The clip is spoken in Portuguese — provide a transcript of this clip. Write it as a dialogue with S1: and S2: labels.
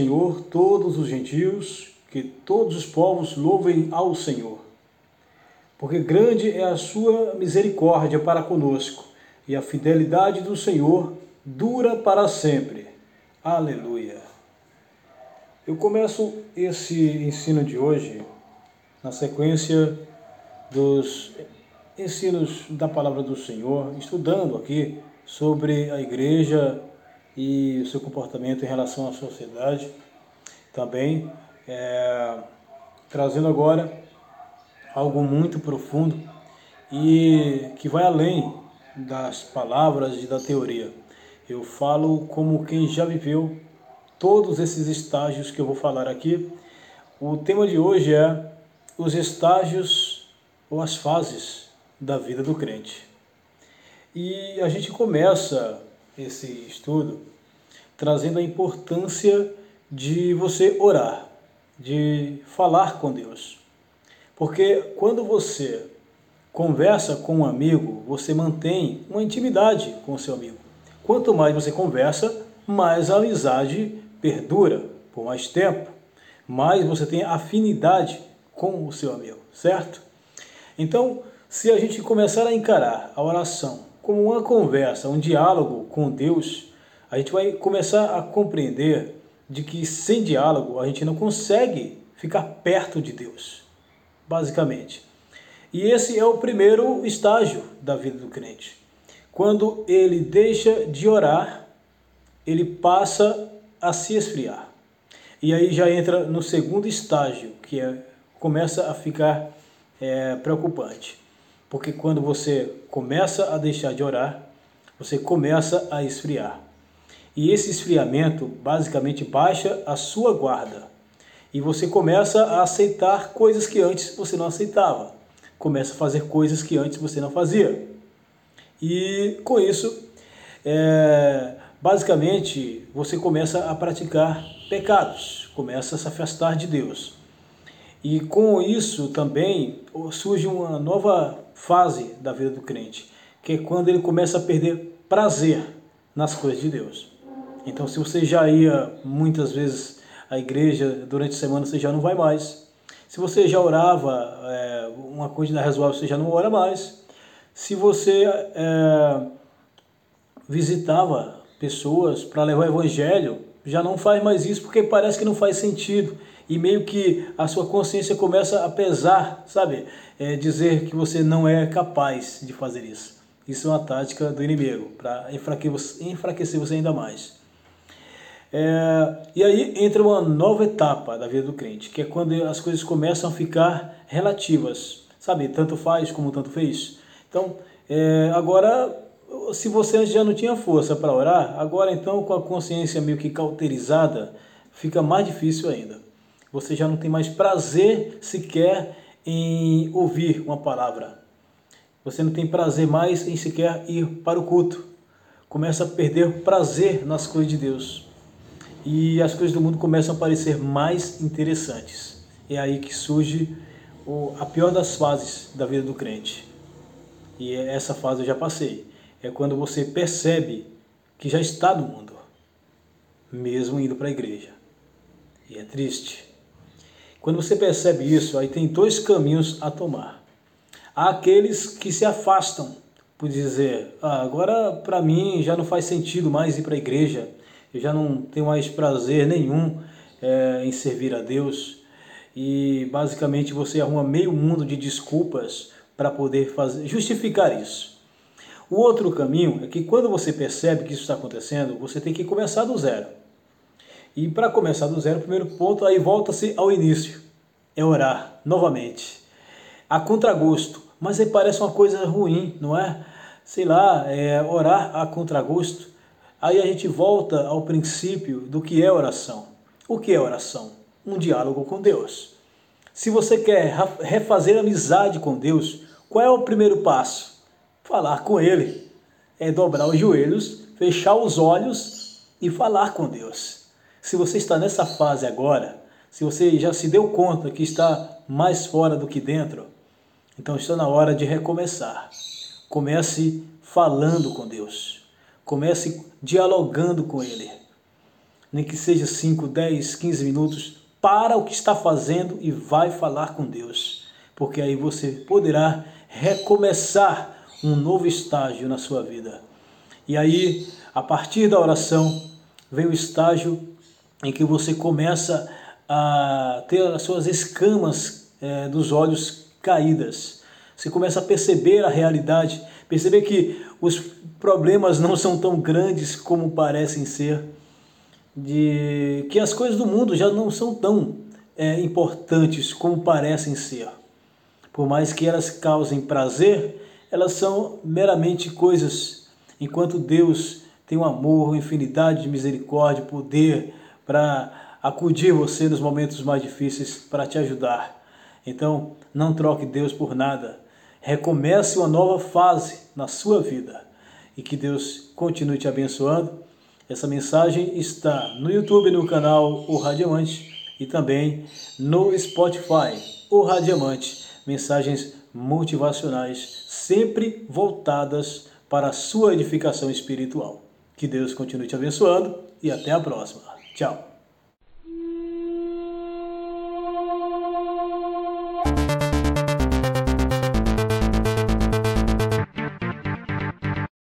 S1: Senhor todos os gentios, que todos os povos louvem ao Senhor. Porque grande é a sua misericórdia para conosco, e a fidelidade do Senhor dura para sempre. Aleluia. Eu começo esse ensino de hoje na sequência dos ensinos da palavra do Senhor, estudando aqui sobre a igreja e o seu comportamento em relação à sociedade. Também é, trazendo agora algo muito profundo e que vai além das palavras e da teoria. Eu falo como quem já viveu todos esses estágios que eu vou falar aqui. O tema de hoje é os estágios ou as fases da vida do crente. E a gente começa esse estudo trazendo a importância de você orar, de falar com Deus. Porque quando você conversa com um amigo, você mantém uma intimidade com o seu amigo. Quanto mais você conversa, mais a amizade perdura por mais tempo, mais você tem afinidade com o seu amigo, certo? Então, se a gente começar a encarar a oração como uma conversa, um diálogo com Deus, a gente vai começar a compreender de que sem diálogo a gente não consegue ficar perto de Deus, basicamente. E esse é o primeiro estágio da vida do crente. Quando ele deixa de orar, ele passa a se esfriar. E aí já entra no segundo estágio, que é, começa a ficar é, preocupante. Porque quando você começa a deixar de orar, você começa a esfriar. E esse esfriamento basicamente baixa a sua guarda. E você começa a aceitar coisas que antes você não aceitava. Começa a fazer coisas que antes você não fazia. E com isso, é, basicamente, você começa a praticar pecados, começa a se afastar de Deus. E com isso também surge uma nova fase da vida do crente, que é quando ele começa a perder prazer nas coisas de Deus. Então, se você já ia muitas vezes à igreja durante a semana, você já não vai mais. Se você já orava é, uma quantidade razoável, você já não ora mais. Se você é, visitava pessoas para levar o evangelho, já não faz mais isso porque parece que não faz sentido. E meio que a sua consciência começa a pesar, sabe? É, dizer que você não é capaz de fazer isso. Isso é uma tática do inimigo, para enfraquecer você ainda mais. É, e aí entra uma nova etapa da vida do crente, que é quando as coisas começam a ficar relativas, sabe? Tanto faz como tanto fez. Então, é, agora, se você antes já não tinha força para orar, agora então com a consciência meio que cauterizada, fica mais difícil ainda. Você já não tem mais prazer sequer em ouvir uma palavra. Você não tem prazer mais em sequer ir para o culto. Começa a perder prazer nas coisas de Deus e as coisas do mundo começam a parecer mais interessantes. É aí que surge a pior das fases da vida do crente. E é essa fase eu já passei. É quando você percebe que já está no mundo, mesmo indo para a igreja. E é triste. Quando você percebe isso, aí tem dois caminhos a tomar. Há aqueles que se afastam por dizer, ah, agora para mim já não faz sentido mais ir para a igreja, eu já não tenho mais prazer nenhum é, em servir a Deus e basicamente você arruma meio mundo de desculpas para poder fazer, justificar isso. O outro caminho é que quando você percebe que isso está acontecendo, você tem que começar do zero. E para começar do zero, o primeiro ponto aí volta-se ao início, é orar novamente, a contragosto. Mas aí parece uma coisa ruim, não é? Sei lá, é, orar a contragosto Aí a gente volta ao princípio do que é oração. O que é oração? Um diálogo com Deus. Se você quer refazer amizade com Deus, qual é o primeiro passo? Falar com Ele. É dobrar os joelhos, fechar os olhos e falar com Deus. Se você está nessa fase agora, se você já se deu conta que está mais fora do que dentro, então está na hora de recomeçar. Comece falando com Deus. Comece dialogando com Ele. nem que seja 5, 10, 15 minutos, para o que está fazendo e vai falar com Deus, porque aí você poderá recomeçar um novo estágio na sua vida. E aí, a partir da oração, vem o estágio em que você começa a ter as suas escamas é, dos olhos caídas. Você começa a perceber a realidade, perceber que os problemas não são tão grandes como parecem ser, de que as coisas do mundo já não são tão é, importantes como parecem ser. Por mais que elas causem prazer, elas são meramente coisas, enquanto Deus tem um amor, infinidade de misericórdia, poder para acudir você nos momentos mais difíceis, para te ajudar. Então, não troque Deus por nada. Recomece uma nova fase na sua vida e que Deus continue te abençoando. Essa mensagem está no YouTube, no canal O Radiamante e também no Spotify, O Radiamante. Mensagens motivacionais, sempre voltadas para a sua edificação espiritual. Que Deus continue te abençoando e até a próxima. Tchau.